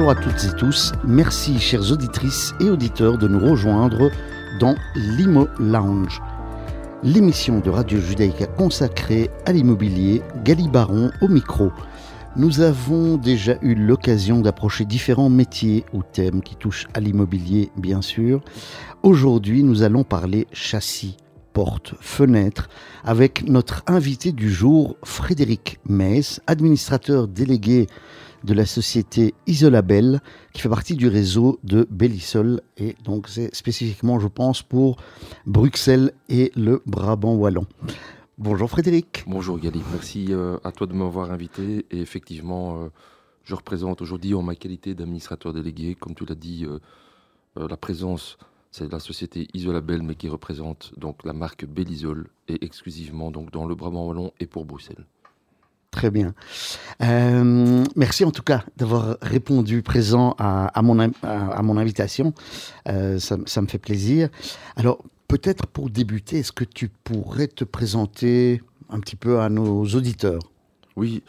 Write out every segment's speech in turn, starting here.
Bonjour à toutes et tous. Merci, chères auditrices et auditeurs, de nous rejoindre dans l'Imo Lounge, l'émission de Radio Judaïka consacrée à l'immobilier. Gali Baron au micro. Nous avons déjà eu l'occasion d'approcher différents métiers ou thèmes qui touchent à l'immobilier, bien sûr. Aujourd'hui, nous allons parler châssis, portes, fenêtres, avec notre invité du jour, Frédéric Metz, administrateur délégué de la société Isolabel, qui fait partie du réseau de Bellisol. Et donc, c'est spécifiquement, je pense, pour Bruxelles et le Brabant Wallon. Bonjour Frédéric. Bonjour Gali, merci euh, à toi de m'avoir invité. Et effectivement, euh, je représente aujourd'hui en ma qualité d'administrateur délégué, comme tu l'as dit, euh, la présence, c'est la société Isolabel, mais qui représente donc la marque Bellisol et exclusivement donc dans le Brabant Wallon et pour Bruxelles. Très bien. Euh, merci en tout cas d'avoir répondu présent à, mon, à, mon, invitation. Euh, ça, me fait plaisir. Alors, peut-être pour débuter, est-ce que tu pourrais te présenter un petit peu à nos auditeurs? Oui,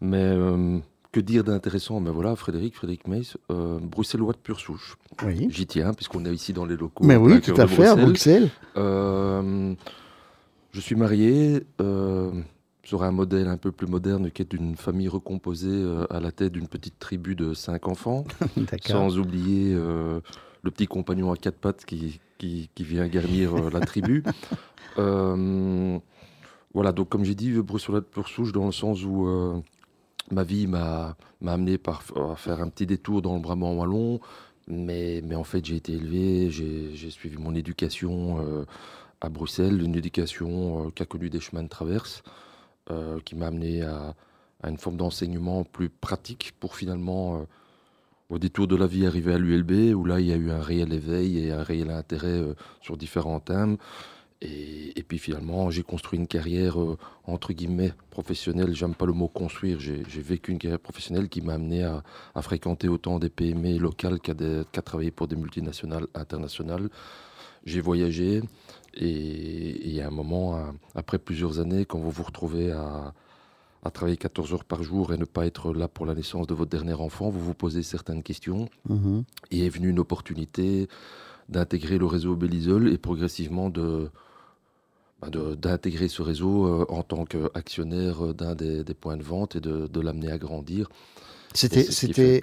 mais euh, que dire d'intéressant? Mais ben voilà, Frédéric, Frédéric Meis, bruxellois de pure souche. Oui. J'y tiens, puisqu'on est ici dans les locaux. Mais oui, tout à fait, à Bruxelles. je suis marié sur un modèle un peu plus moderne qui est d'une famille recomposée euh, à la tête d'une petite tribu de cinq enfants, sans oublier euh, le petit compagnon à quatre pattes qui, qui, vient garnir euh, la tribu. voilà, donc comme j'ai dit, Bruxelles pour souche dans le sens où ma vie m'a amené par, à faire un petit détour dans le Brabant wallon, mais, mais en fait j'ai été élevé, j'ai suivi mon éducation à Bruxelles, une éducation qui a connu des chemins de traverse. Euh, qui m'a amené à, une forme d'enseignement plus pratique pour finalement, euh, au détour de la vie, arriver à l'ULB, où là, il y a eu un réel éveil et un réel intérêt euh, sur différents thèmes. Et, puis finalement, j'ai construit une carrière, entre guillemets, professionnelle. J'aime pas le mot construire. J'ai vécu une carrière professionnelle qui m'a amené à, fréquenter autant des PME locales qu'à travailler pour des multinationales internationales. J'ai voyagé, et, à un moment, après plusieurs années, quand vous vous retrouvez à, travailler 14 heures par jour et ne pas être là pour la naissance de votre dernier enfant, vous vous posez certaines questions. Mhm. Et est venue une opportunité d'intégrer le réseau Bellisol et progressivement de, bah, d'intégrer ce réseau euh, en tant qu'actionnaire d'un des, points de vente et de, l'amener à grandir. C'était, c'était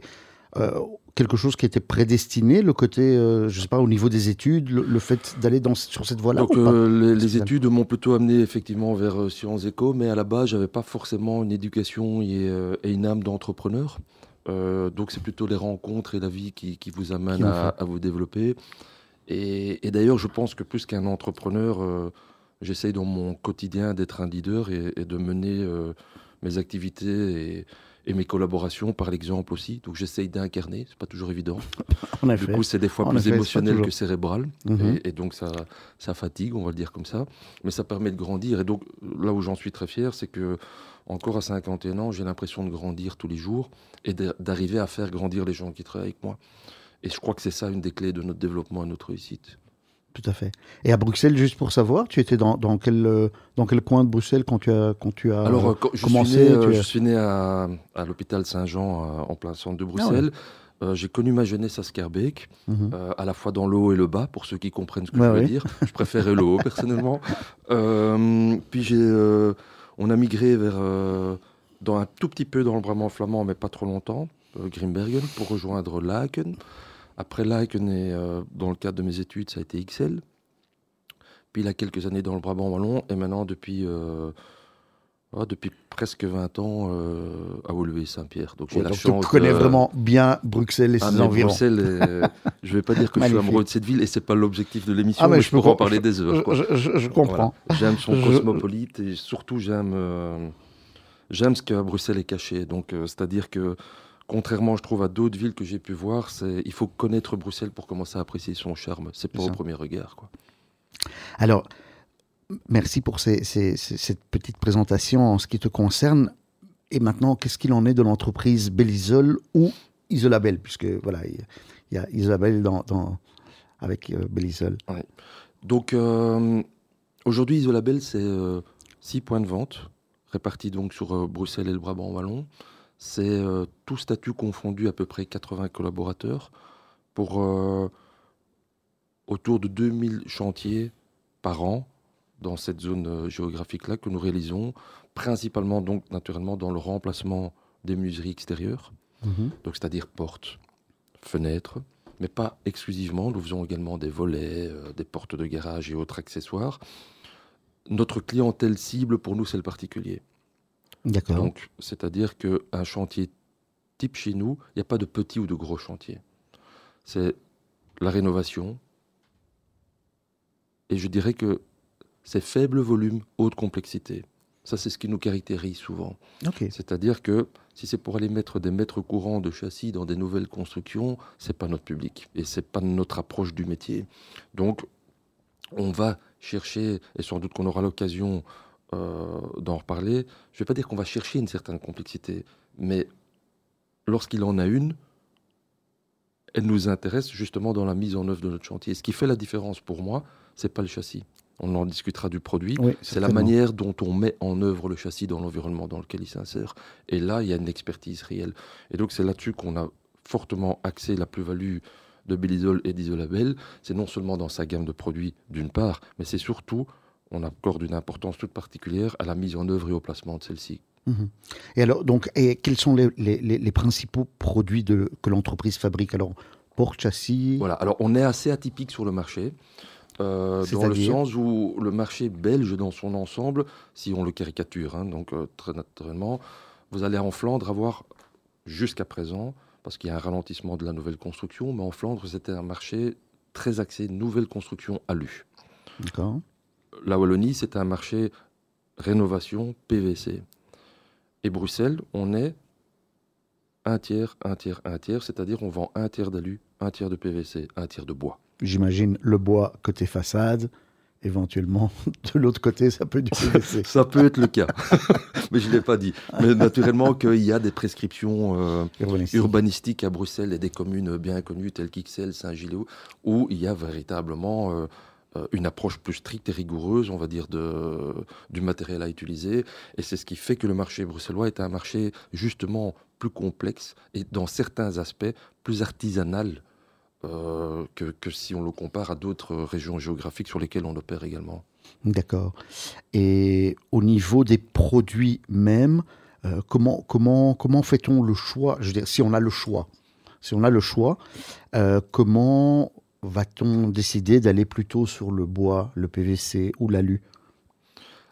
euh, quelque chose qui était prédestiné, le côté, euh, je sais pas, au niveau des études, le, fait d'aller sur cette voie-là Donc euh, les, études m'ont plutôt amené effectivement vers Sciences Éco, mais à la base, j'avais pas forcément une éducation et, une âme d'entrepreneur. donc c'est plutôt les rencontres et la vie qui, vous amènent à, vous développer. Et, d'ailleurs, je pense que plus qu'un entrepreneur, j'essaye dans mon quotidien d'être un leader et, et de mener mes activités et et mes collaborations par l'exemple aussi. Donc j'essaye d'incarner, c'est pas toujours évident. du coup, c'est des fois plus émotionnel que cérébral, mhm. et, donc ça, ça fatigue, on va le dire comme ça. Mais ça permet de grandir. Et donc là où j'en suis très fier, c'est que encore à 51 ans, j'ai l'impression de grandir tous les jours et d'arriver à faire grandir les gens qui travaillent avec moi. Et je crois que c'est ça une des clés de notre développement et notre réussite. Tout à fait. Et à Bruxelles, juste pour savoir, tu étais dans, dans, quel, euh, dans quel coin de Bruxelles quand tu as, quand tu as Alors, euh, je commencé suis né, euh, Je suis né à, à l'hôpital Saint-Jean, en plein centre de ah Bruxelles. j'ai connu ma jeunesse à Scarbeck, mhm. à la fois dans le haut et le bas, pour ceux qui comprennent ce que je veux dire. Je préférais le haut, personnellement. puis j'ai, on a migré vers, dans un tout petit peu dans le Brabant flamand, mais pas trop longtemps, Grimbergen, pour rejoindre Laken. Après Laken, euh, dans le cadre de mes études, ça a été XL. Puis il a quelques années dans le Brabant Wallon. Et maintenant, depuis, euh, depuis presque 20 ans, euh, à Woluwe Saint-Pierre. Donc, j'ai la chance, tu connais vraiment bien Bruxelles et ses ah, environs. Bruxelles, je ne vais pas dire que je suis amoureux de cette ville et ce n'est pas l'objectif de l'émission, ah, mais, je, peux en parler des heures. Je, comprends. J'aime son cosmopolite et surtout j'aime j'aime ce que Bruxelles est caché. Donc, c'est-à-dire que contrairement, je trouve, à d'autres villes que j'ai pu voir, c'est il faut connaître Bruxelles pour commencer à apprécier son charme. C'est pas au premier regard. Quoi. Alors, merci pour cette petite présentation en ce qui te concerne. Et maintenant, qu'est-ce qu'il en est de l'entreprise Bellisol ou Isolabel? Puisque voilà, il y, a Isolabel dans, avec euh, Bellisol. Donc, euh, aujourd'hui, Isolabel, c'est euh, six points de vente répartis donc sur Bruxelles et le Brabant Wallon. C'est euh, tout statut confondu à peu près 80 collaborateurs pour euh, autour de 2000 chantiers par an dans cette zone euh, géographique-là que nous réalisons, principalement donc naturellement dans le remplacement des menuiseries extérieures, Mhm. donc c'est-à-dire portes, fenêtres, mais pas exclusivement. Nous faisons également des volets, euh, des portes de garage et autres accessoires. Notre clientèle cible pour nous, c'est le particulier. D'accord. Donc, c'est-à-dire qu'un chantier type chez nous, il n'y a pas de petit ou de gros chantier. C'est la rénovation. Et je dirais que c'est faible volume, haute complexité. Ça, c'est ce qui nous caractérise souvent. C'est-à-dire que si c'est pour aller mettre des mètres courants de châssis dans des nouvelles constructions, c'est pas notre public et c'est pas notre approche du métier. Donc, on va chercher, et sans doute qu'on aura l'occasion d'en reparler. Je vais pas dire qu'on va chercher une certaine complexité, mais lorsqu'il en a une, elle nous intéresse justement dans la mise en œuvre de notre chantier. Ce qui fait la différence pour moi, c'est pas le châssis. On en discutera du produit. Oui, C'est la manière dont on met en œuvre le châssis dans l'environnement dans lequel il s'insère. Et là, il y a une expertise réelle. Et donc, c'est là-dessus qu'on a fortement axé la plus-value de Bellisol et d'Isolabel. C'est non seulement dans sa gamme de produits, d'une part, mais c'est surtout, on accorde une importance toute particulière à la mise en œuvre et au placement de celle-ci. Mhm. Et alors, donc, et quels sont les, les- les- les principaux produits de, que l'entreprise fabrique? Alors, porte, châssis? Voilà, alors on est assez atypique sur le marché. euh, dans le sens où le marché belge dans son ensemble, si on le caricature, hein, donc euh, très naturellement, vous allez en Flandre avoir jusqu'à présent, parce qu'il y a un ralentissement de la nouvelle construction, mais en Flandre c'était un marché très axé nouvelle construction alu. D'accord. La Wallonie c'est un marché rénovation PVC. Et Bruxelles, on est un tiers, un tiers, un tiers, c'est-à-dire on vend un tiers d'alu, un tiers de PVC, un tiers de bois. J'imagine le bois côté façade. Éventuellement, de l'autre côté, ça peut être du PVC. Ça peut être le cas, mais je ne l'ai pas dit. Mais naturellement qu'il y a des prescriptions euh, Urbanistique. urbanistiques à Bruxelles et des communes bien connues telles qu'Ixelles, Saint-Gilles, où il y a véritablement euh, euh, une approche plus stricte et rigoureuse, on va dire, de, du matériel à utiliser. Et c'est ce qui fait que le marché bruxellois est un marché justement plus complexe et dans certains aspects plus artisanal euh, que, que si on le compare à d'autres régions géographiques sur lesquelles on opère également. D'accord. Et au niveau des produits même, euh, comment, comment, comment fait-on le choix? Je veux dire, si on a le choix, si on a le choix, euh, comment va-t-on décider d'aller plutôt sur le bois, le PVC ou l'alu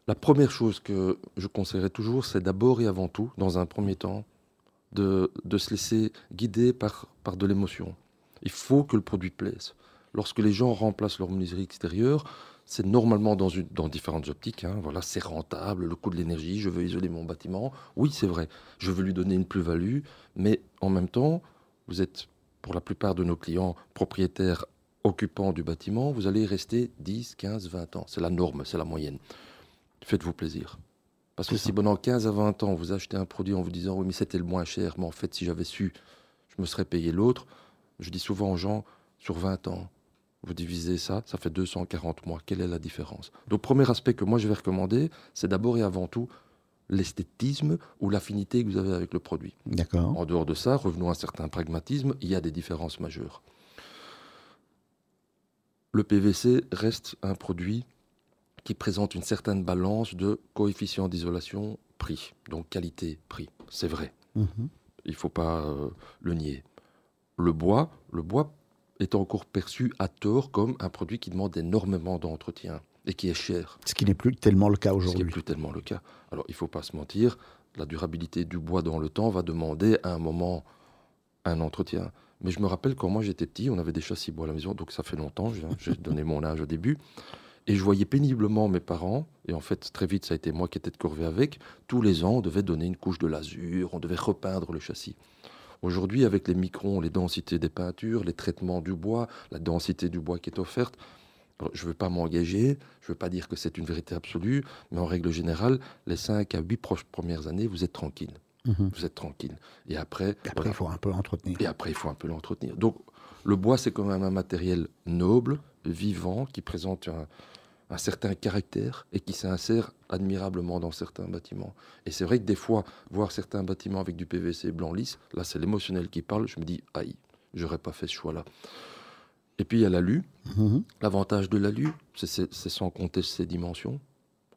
La première chose que je conseillerais toujours, c'est d'abord et avant tout, dans un premier temps, de, de se laisser guider par, par de l'émotion. Il faut que le produit plaise. Lorsque les gens remplacent leur menuiserie extérieure, c'est normalement dans, une, dans différentes optiques. hein. Voilà, c'est rentable, le coût de l'énergie, je veux isoler mon bâtiment. Oui, c'est vrai, je veux lui donner une plus-value, mais en même temps, vous êtes, pour la plupart de nos clients, propriétaires occupants du bâtiment, vous allez rester 10, 15, 20 ans. C'est la norme, c'est la moyenne. Faites-vous plaisir. Parce que si pendant 15 à 20 ans, vous achetez un produit en vous disant oui, mais c'était le moins cher, mais en fait, si j'avais su, je me serais payé l'autre, je dis souvent aux gens, sur 20 ans, vous divisez ça, ça fait 240 mois. Quelle est la différence? Donc, premier aspect que moi je vais recommander, c'est d'abord et avant tout l'esthétisme ou l'affinité que vous avez avec le produit. D'accord. En dehors de ça, revenons à un certain pragmatisme, il y a des différences majeures. Le PVC reste un produit qui présente une certaine balance de coefficient d'isolation prix, donc qualité-prix. C'est vrai, Mhm. il ne faut pas euh, le nier. Le bois, le bois est encore perçu à tort comme un produit qui demande énormément d'entretien et qui est cher. Ce qui n'est plus tellement le cas Ce qui n'est aujourd'hui. plus tellement le cas. Alors, il ne faut pas se mentir, la durabilité du bois dans le temps va demander à un moment un entretien. Mais je me rappelle quand moi j'étais petit, on avait des châssis bois à la maison, donc ça fait longtemps, j'ai donné mon âge au début. Et je voyais péniblement mes parents, et en fait très vite ça a été moi qui étais de corvée avec, tous les ans on devait donner une couche de lasure, on devait repeindre le châssis. Aujourd'hui avec les microns, les densités des peintures, les traitements du bois, la densité du bois qui est offerte, je ne veux pas m'engager, je ne veux pas dire que c'est une vérité absolue, mais en règle générale, les 5 à 8 proches premières années, vous êtes tranquille. Mhm. Vous êtes tranquille. Et après, Et après, il faut un peu entretenir. Et après, il faut un peu l'entretenir. Donc, le bois, c'est quand même un matériel noble, vivant, qui présente un, un certain caractère et qui s'insère admirablement dans certains bâtiments. Et c'est vrai que des fois, voir certains bâtiments avec du PVC blanc lisse, là c'est l'émotionnel qui parle, je me dis, aïe, j'aurais pas fait ce choix-là. Et puis il y a l'alu. Mhm. L'avantage de l'alu, c'est sans compter ses dimensions.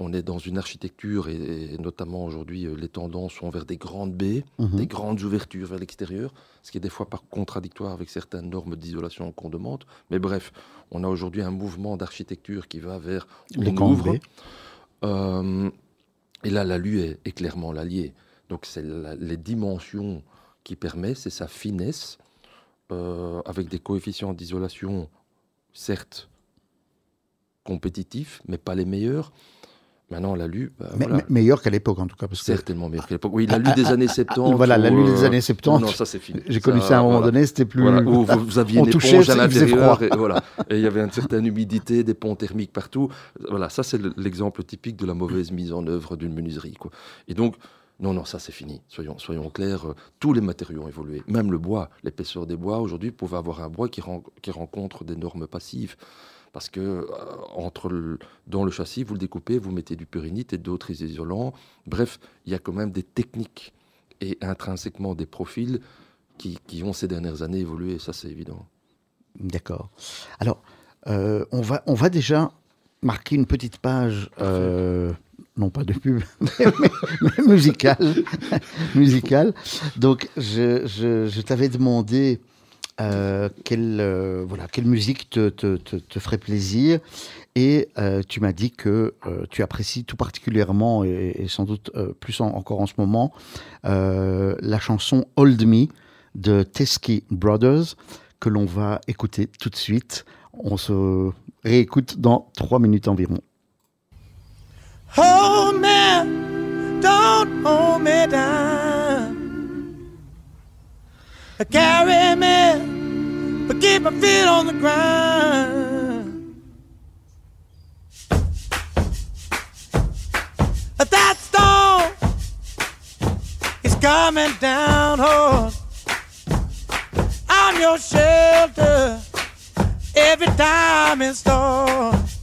On est dans une architecture, et, notamment aujourd'hui, euh, les tendances sont vers des grandes baies, Mhm. des grandes ouvertures vers l'extérieur, ce qui est des fois par contradictoire avec certaines normes d'isolation qu'on demande. Mais bref, on a aujourd'hui un mouvement d'architecture qui va vers Les grandes ouvre. baies. Euh, et là, l'alu est, est clairement l'allié. Donc, c'est la- les dimensions qui permet, c'est sa finesse, euh, avec des coefficients d'isolation, certes, compétitifs, mais pas les meilleurs. Maintenant, l'alu, bah, Mais- voilà, mais- meilleur qu'à l'époque, en tout cas. Parce que certainement meilleur qu'à l'époque. Oui, l'alu des années 70. voilà, où, l'alu des euh, années 70. Non, ça c'est fini. j'ai connu ça à un moment voilà. donné, c'était plus. Voilà, où vous, vous aviez On une touchait, éponge à l'intérieur, et, voilà. et il y avait une certaine humidité, des ponts thermiques partout. Voilà, ça c'est le- l'exemple typique de la mauvaise mise en œuvre d'une menuiserie. Quoi. Et donc, non, non, ça c'est fini. Soyons, soyons clairs, euh, tous les matériaux ont évolué. Même le bois, l'épaisseur des bois, aujourd'hui, vous pouvez avoir un bois qui, ren- qui rencontre des normes passives. Parce que euh, entre le- dans le châssis, vous le découpez, vous mettez du purinite et d'autres isolants. Bref, il y a quand même des techniques et intrinsèquement des profils qui, qui ont ces dernières années évolué, ça c'est évident. D'accord. Alors, euh, on, va, on va déjà marquer une petite page, euh, non pas de pub, mais, mais- musicale. musicale. Donc, je, je- je t'avais demandé euh, quelle, euh, voilà, quelle musique te, te- te- ferait plaisir. Et euh, tu m'as dit que tu apprécies tout particulièrement, et, sans doute plus en- encore en ce moment, la chanson Hold Me de Teskey Brothers, que l'on va écouter tout de suite. On se réécoute dans trois minutes environ. Don't hold me down. Carry me, but keep my feet on the ground. That storm is coming down oh. hard. I'm your shelter every time it storms.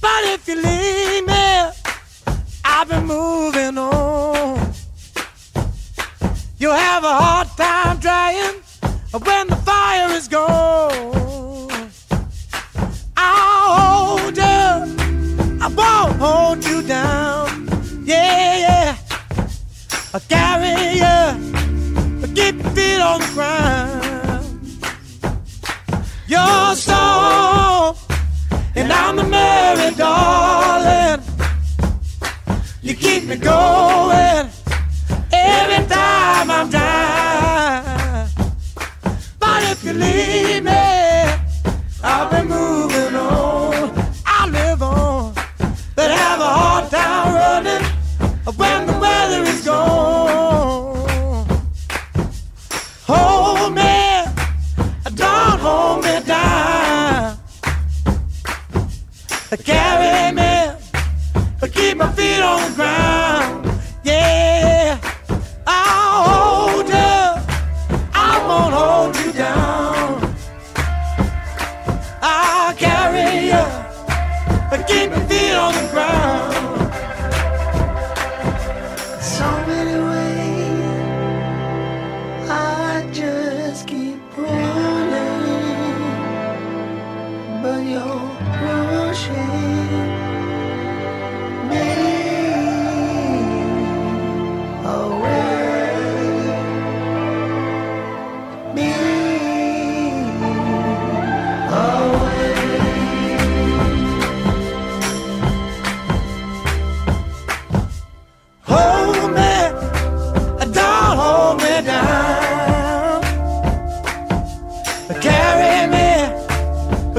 But if you leave me, I've been moving on. You'll have a hard time drying when the fire is gone. I'll hold you, I won't hold you down. Yeah, yeah. I'll carry you, keep your feet on the ground. You're strong, and I'm the merry darling. You keep me going time I'm down. But if you leave me, I'll be moving on. I live on, but have a hard time running when the weather is gone. Hold me, don't hold me down. Carry me, keep my feet on the ground.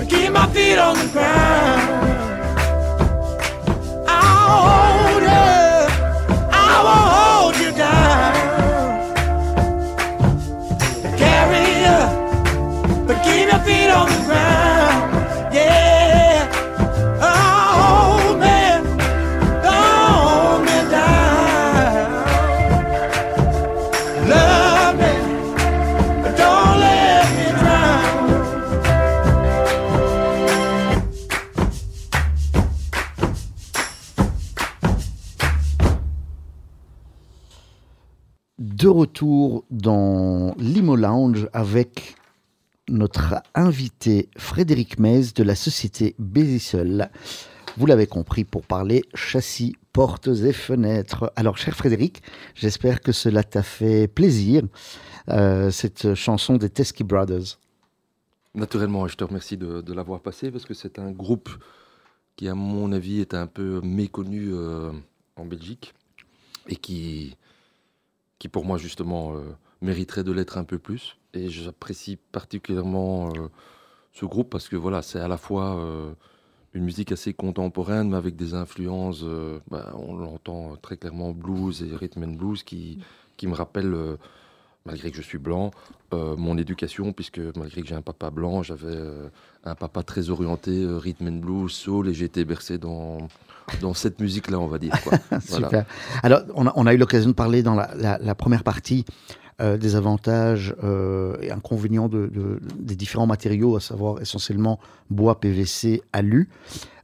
Keep my feet on the ground. I'll dans l'Imo Lounge avec notre invité Frédéric Mez de la société Bézissel. Vous l'avez compris pour parler châssis, portes et fenêtres. Alors, cher Frédéric, j'espère que cela t'a fait plaisir, euh, cette chanson des Teskey Brothers. Naturellement, je te remercie de, l'avoir passé parce que c'est un groupe qui, à mon avis, est un peu méconnu euh, en Belgique et qui, qui pour moi, justement, euh, mériterait de l'être un peu plus. Et j'apprécie particulièrement euh, ce groupe parce que voilà, c'est à la fois euh, une musique assez contemporaine, mais avec des influences, bah, on l'entend très clairement, blues et rhythm and blues, qui, qui me rappellent malgré que je suis blanc, mon éducation, puisque malgré que j'ai un papa blanc, j'avais un papa très orienté rhythm and blues, soul, et j'ai été bercé dans, dans cette musique-là, on va dire. Super. Alors, on a, eu l'occasion de parler dans la, première partie euh, des avantages euh, et inconvénients de, des différents matériaux, à savoir essentiellement bois, PVC, alu.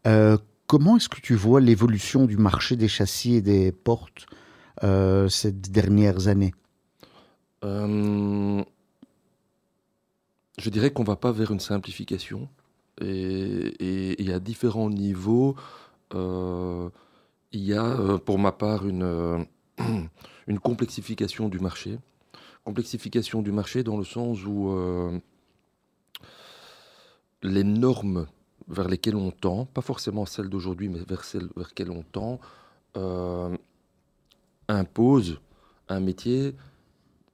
Euh, comment est-ce que tu vois l'évolution du marché des châssis et des portes ces dernières années? Je dirais qu'on ne va pas vers une simplification. Et a différents niveaux euh, il y a euh, pour ma part euh, une complexification du marché. Complexification du marché dans le sens où les normes vers lesquelles on tend, pas forcément celles d'aujourd'hui, mais vers celles vers lesquelles on tend, imposent un métier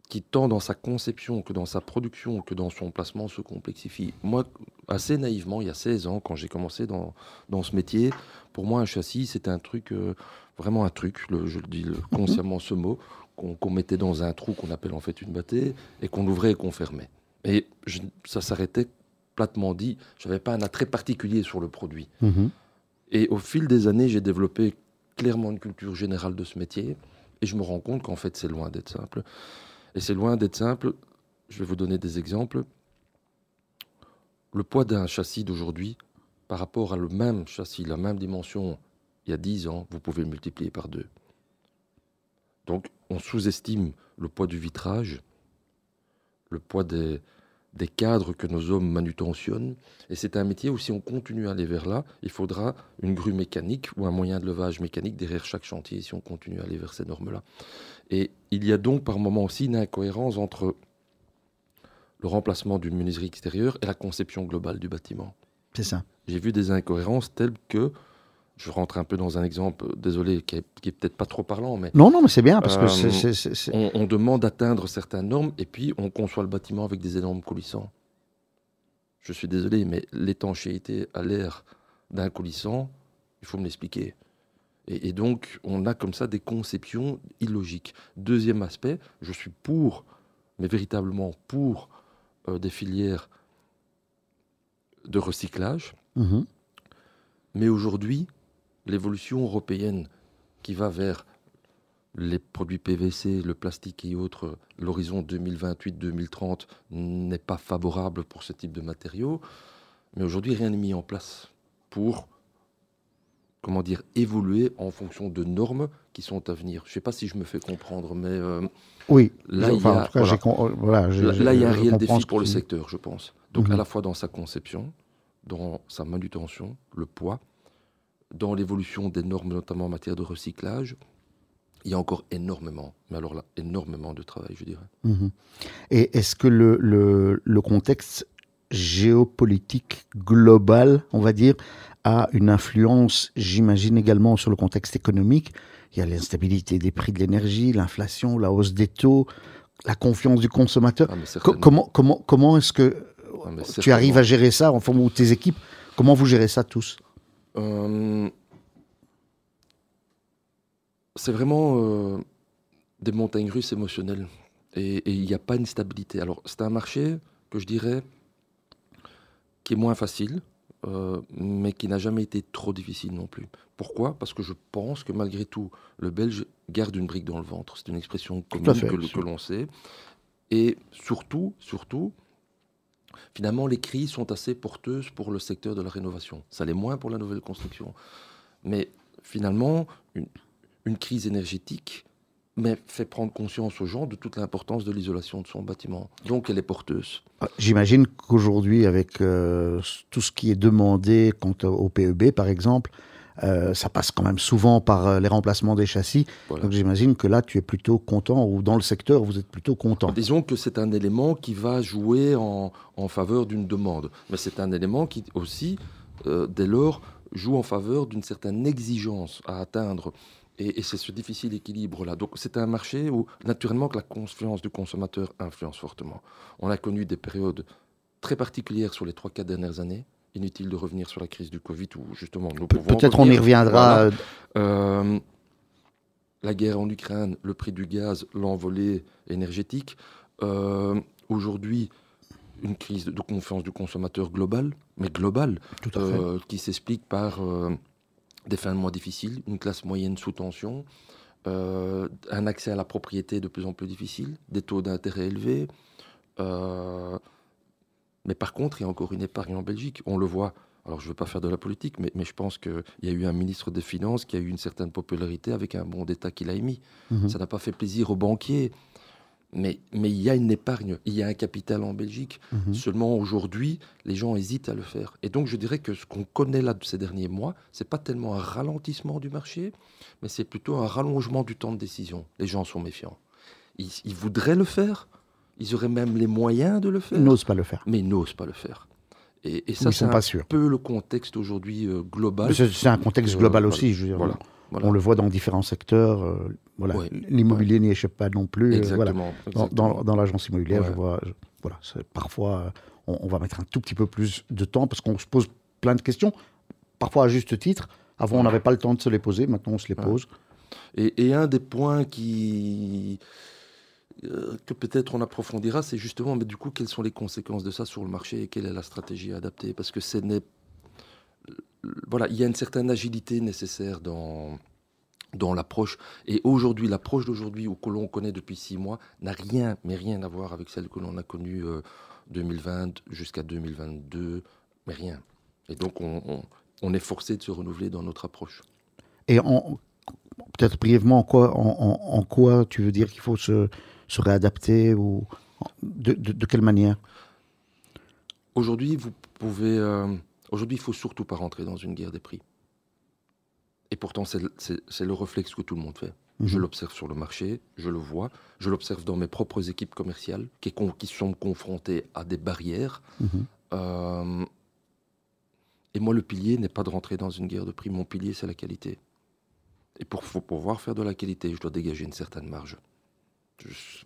qui tant dans sa conception que dans sa production que dans son placement se complexifie. Moi, assez naïvement, il y a 16 ans, quand j'ai commencé dans, dans ce métier, pour moi, un châssis, c'était un truc, euh, vraiment un truc, je le dis consciemment ce mot, qu'on mettait dans un trou qu'on appelle en fait une bâtée, et qu'on ouvrait et qu'on fermait. Et ça s'arrêtait platement dit, je n'avais pas un attrait particulier sur le produit. Mhm. Et au fil des années, j'ai développé clairement une culture générale de ce métier, et je me rends compte qu'en fait, c'est loin d'être simple. Et c'est loin d'être simple. Je vais vous donner des exemples. Le poids d'un châssis d'aujourd'hui par rapport à le même châssis, la même dimension, il y a 10 ans, vous pouvez le multiplier par deux. Donc on sous-estime le poids du vitrage, le poids des, des cadres que nos hommes manutentionnent. Et c'est un métier où si on continue à aller vers là, il faudra une grue mécanique ou un moyen de levage mécanique derrière chaque chantier si on continue à aller vers ces normes-là. Et il y a donc par moment aussi une incohérence entre le remplacement d'une menuiserie extérieure et la conception globale du bâtiment. C'est ça. J'ai vu des incohérences telles que, je rentre un peu dans un exemple, désolé, qui est, peut-être pas trop parlant, mais... Non, non, mais c'est bien, parce que euh, c'est... On, on, demande d'atteindre certaines normes, et puis on conçoit le bâtiment avec des énormes coulissants. Je suis désolé, mais l'étanchéité à l'air d'un coulissant, il faut me l'expliquer. Et, donc, on a comme ça des conceptions illogiques. Deuxième aspect, je suis pour, mais véritablement pour euh, des filières de recyclage. Mhm. Mais aujourd'hui, l'évolution européenne qui va vers les produits PVC, le plastique et autres, l'horizon 2028-2030 n'est pas favorable pour ce type de matériaux. Mais aujourd'hui, rien n'est mis en place pour comment dire, évoluer en fonction de normes qui sont à venir. Je ne sais pas si je me fais comprendre, mais euh, oui, là, il y a, voilà, là, il y a un réel défi pour le secteur, je pense. Donc, à mhm. la fois dans sa conception, dans sa manutention, le poids, dans l'évolution des normes, notamment en matière de recyclage, il y a encore énormément, mais alors là, énormément de travail, je dirais. Mhm. Et est-ce que le, le, le, contexte géopolitique global, on va dire, a une influence, j'imagine également, sur le contexte économique? Il y a l'instabilité des prix de l'énergie, l'inflation, la hausse des taux, la confiance du consommateur. Ah, comment comment, comment est-ce que ah, tu arrives à gérer ça, en forme ou tes équipes? Comment vous gérez ça tous? Euh, C'est vraiment euh, des montagnes russes émotionnelles. Et il n'y a pas une stabilité. Alors, c'est un marché que je dirais qui est moins facile, euh, mais qui n'a jamais été trop difficile non plus. Pourquoi? Parce que je pense que malgré tout, le Belge garde une brique dans le ventre. C'est une expression commune que, que l'on sait. Et surtout, surtout, finalement, les crises sont assez porteuses pour le secteur de la rénovation. Ça l'est moins pour la nouvelle construction. Mais finalement, une, crise énergétique fait prendre conscience aux gens de toute l'importance de l'isolation de son bâtiment. Donc elle est porteuse. Ah, j'imagine qu'aujourd'hui, avec euh, tout ce qui est demandé quant au PEB, par exemple, euh, ça passe quand même souvent par euh, les remplacements des châssis. Donc j'imagine que là, tu es plutôt content, ou dans le secteur, vous êtes plutôt content. Disons que c'est un élément qui va jouer en, faveur d'une demande. Mais c'est un élément qui aussi, dès lors, joue en faveur d'une certaine exigence à atteindre et, c'est ce difficile équilibre-là. Donc c'est un marché où, naturellement, que la confiance du consommateur influence fortement. On a connu des périodes très particulières sur les 3-4 dernières années. Inutile de revenir sur la crise du Covid où justement nous pouvons. Peut-être on y reviendra. Euh, la guerre en Ukraine, le prix du gaz, l'envolée énergétique. Euh, aujourd'hui, une crise de confiance du consommateur globale, mais globale, euh, qui s'explique par des fins de mois difficiles, une classe moyenne sous tension, euh, un accès à la propriété de plus en plus difficile, des taux d'intérêt élevés. Mais par contre, il y a encore une épargne en Belgique. On le voit. Alors, je ne veux pas faire de la politique, mais, mais je pense qu'il y a eu un ministre des Finances qui a eu une certaine popularité avec un bon d'État qu'il a émis. Mhm. Ça n'a pas fait plaisir aux banquiers. Mais, mais il y a une épargne, il y a un capital en Belgique. Mhm. Seulement aujourd'hui, les gens hésitent à le faire. Et donc je dirais que ce qu'on connaît là de ces derniers mois, c'est pas tellement un ralentissement du marché, mais c'est plutôt un rallongement du temps de décision. Les gens sont méfiants. Ils, voudraient le faire, ils auraient même les moyens de le faire. Ils n'osent pas le faire. Mais ils n'osent pas le faire. Et, ça, c'est un peu le contexte aujourd'hui euh, global. C'est un contexte global aussi, je veux dire. Voilà. On le voit dans différents secteurs. Euh, voilà, l'immobilier n'y échappe pas non plus. Euh, exactement, Dans, l'agence immobilière, je vois, voilà, parfois, on, va mettre un tout petit peu plus de temps parce qu'on se pose plein de questions, parfois à juste titre. Avant, on n'avait pas le temps de se les poser. Maintenant, on se les pose. Et, un des points qui euh, que peut-être on approfondira, c'est justement, mais du coup, quelles sont les conséquences de ça sur le marché et quelle est la stratégie adaptée Parce que ce n'est voilà, il y a une certaine agilité nécessaire dans, dans l'approche. Et aujourd'hui, l'approche d'aujourd'hui, ou que l'on connaît depuis six mois, n'a rien, mais rien à voir avec celle que l'on a connue 2020 euh, jusqu'à 2022, mais rien. Et donc, on, est forcé de se renouveler dans notre approche. Et peut-être brièvement, en, quoi tu veux dire qu'il faut se, se, réadapter ou de, de, quelle manière Aujourd'hui, vous pouvez. Euh, Aujourd'hui, il faut surtout pas rentrer dans une guerre des prix. Et pourtant, c'est le réflexe que tout le monde fait. Je mhm. l'observe sur le marché, je le vois, je l'observe dans mes propres équipes commerciales qui, qui sont confrontées à des barrières. Mhm. Euh, et moi, le pilier n'est pas de rentrer dans une guerre de prix. Mon pilier, c'est la qualité. Et pour, pouvoir faire de la qualité, je dois dégager une certaine marge.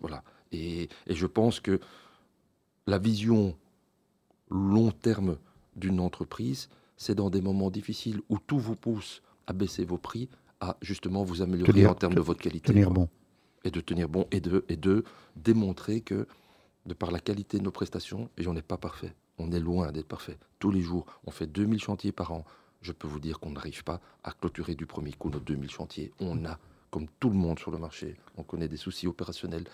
Voilà. et je pense que la vision long terme d'une entreprise, c'est dans des moments difficiles où tout vous pousse à baisser vos prix, à justement vous améliorer en termes de votre qualité. Tenir bon. Et de tenir bon et de, et de démontrer que, de par la qualité de nos prestations, et on n'est pas parfait, on est loin d'être parfait. Tous les jours, on fait 2000 chantiers par an. Je peux vous dire qu'on n'arrive pas à clôturer du premier coup nos 2000 chantiers. On a, comme tout le monde sur le marché, on connaît des soucis opérationnels.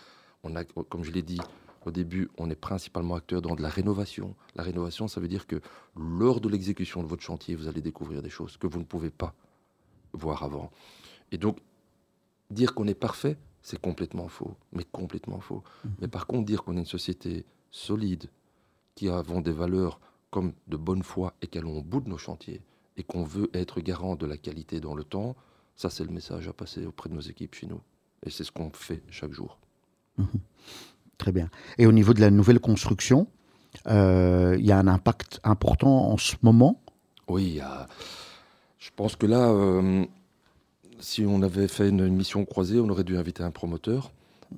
On a, comme je l'ai dit, au début, on est principalement acteur dans de la rénovation. La rénovation, ça veut dire que lors de l'exécution de votre chantier, vous allez découvrir des choses que vous ne pouvez pas voir avant. Et donc, dire qu'on est parfait, c'est complètement faux, mais complètement faux. Mhm. Mais par contre, dire qu'on est une société solide, qui avons des valeurs comme de bonne foi et qu'allons au bout de nos chantiers et qu'on veut être garant de la qualité dans le temps, ça c'est le message à passer auprès de nos équipes chez nous. Et c'est ce qu'on fait chaque jour. Mhm. Très bien. Et au niveau de la nouvelle construction, euh, il y a un impact important en ce moment? Oui, je pense que là, euh, si on avait fait une mission croisée, on aurait dû inviter un promoteur.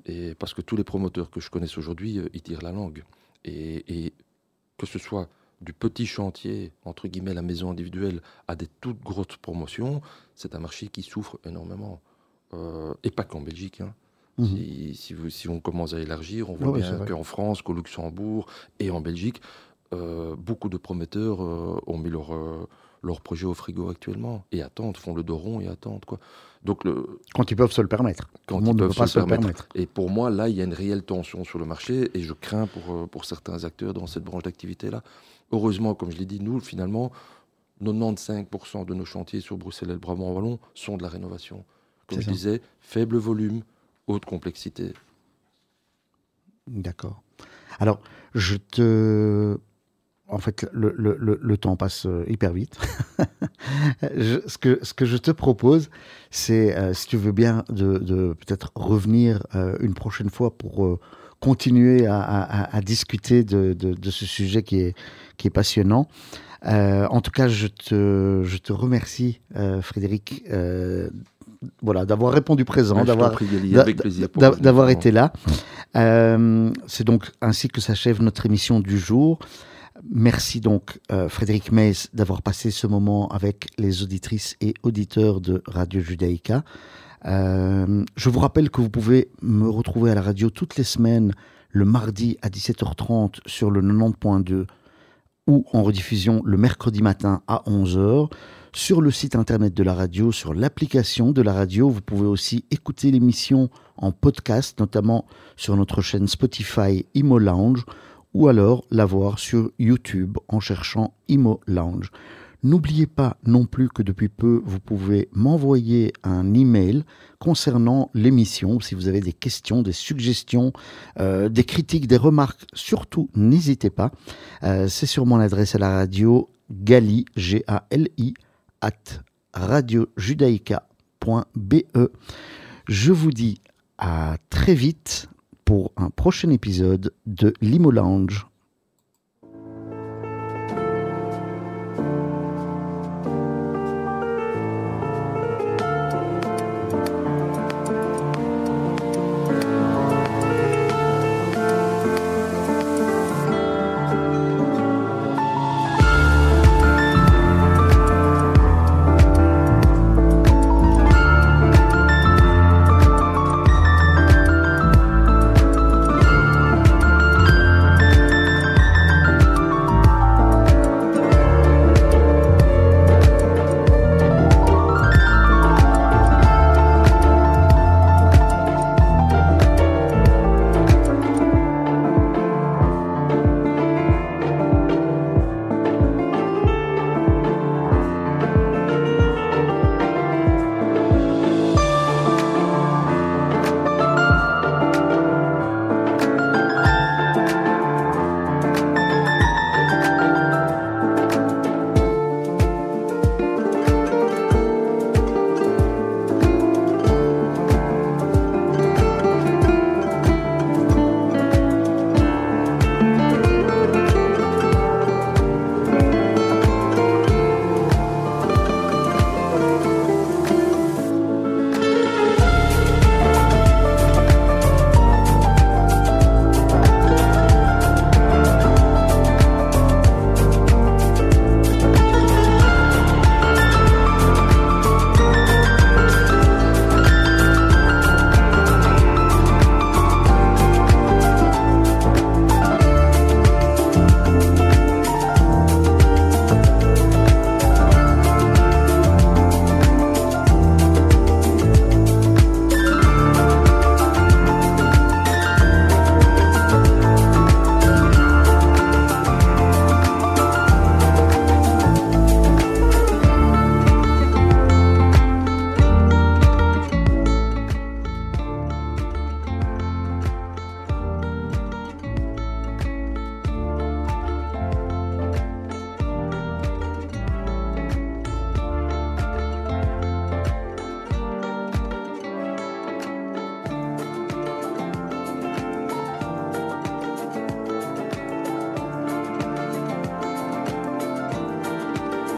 Et parce que tous les promoteurs que je connaisse aujourd'hui, euh, ils tirent la langue. Et, que ce soit du petit chantier, entre guillemets, la maison individuelle, à des toutes grosses promotions, c'est un marché qui souffre énormément. et pas qu'en Belgique. Hein. Mhm. Si, on commence à élargir, on voit bien qu'en France, qu'au Luxembourg et en Belgique, euh, beaucoup de prometteurs euh, ont mis leur, euh, leur projet au frigo actuellement et attendent, font le dos rond et attendent. Quoi. Donc le... Quand ils peuvent se le permettre. Quand ils peuvent se, le permettre. Et pour moi, là, il y a une réelle tension sur le marché et je crains pour, pour certains acteurs dans cette branche d'activité-là. Heureusement, comme je l'ai dit, nous, finalement, 95% de nos chantiers sur Bruxelles et le Brabant Wallon sont de la rénovation. Comme je disais, faible volume, haute complexité. D'accord. Alors, je te en fait, le, le, le, temps passe euh, hyper vite. ce, que, ce que je te propose, c'est, euh, si tu veux bien, de, de peut-être revenir euh, une prochaine fois pour continuer à, à, à discuter de, de, de, ce sujet qui est, qui est passionnant. en tout cas, je te, je te remercie, Frédéric, voilà, d'avoir répondu présent, d'avoir d'avoir été là. c'est donc ainsi que s'achève notre émission du jour. Merci donc euh, Frédéric Meys d'avoir passé ce moment avec les auditrices et auditeurs de Radio Judaïka. Euh, je vous rappelle que vous pouvez me retrouver à la radio toutes les semaines le mardi à 17h30 sur le 90.2 ou en rediffusion le mercredi matin à 11h sur le site internet de la radio, sur l'application de la radio. Vous pouvez aussi écouter l'émission en podcast, notamment sur notre chaîne Spotify Imo Lounge ou alors la voir sur YouTube en cherchant Imo Lounge. N'oubliez pas non plus que depuis peu, vous pouvez m'envoyer un email concernant l'émission. Si vous avez des questions, des suggestions, euh, des critiques, des remarques, surtout n'hésitez pas. Euh, c'est sur mon adresse à la radio gali, G-A-L-I, at radiojudaïca.be. Je vous dis à très vite pour un prochain épisode de Limo Lounge.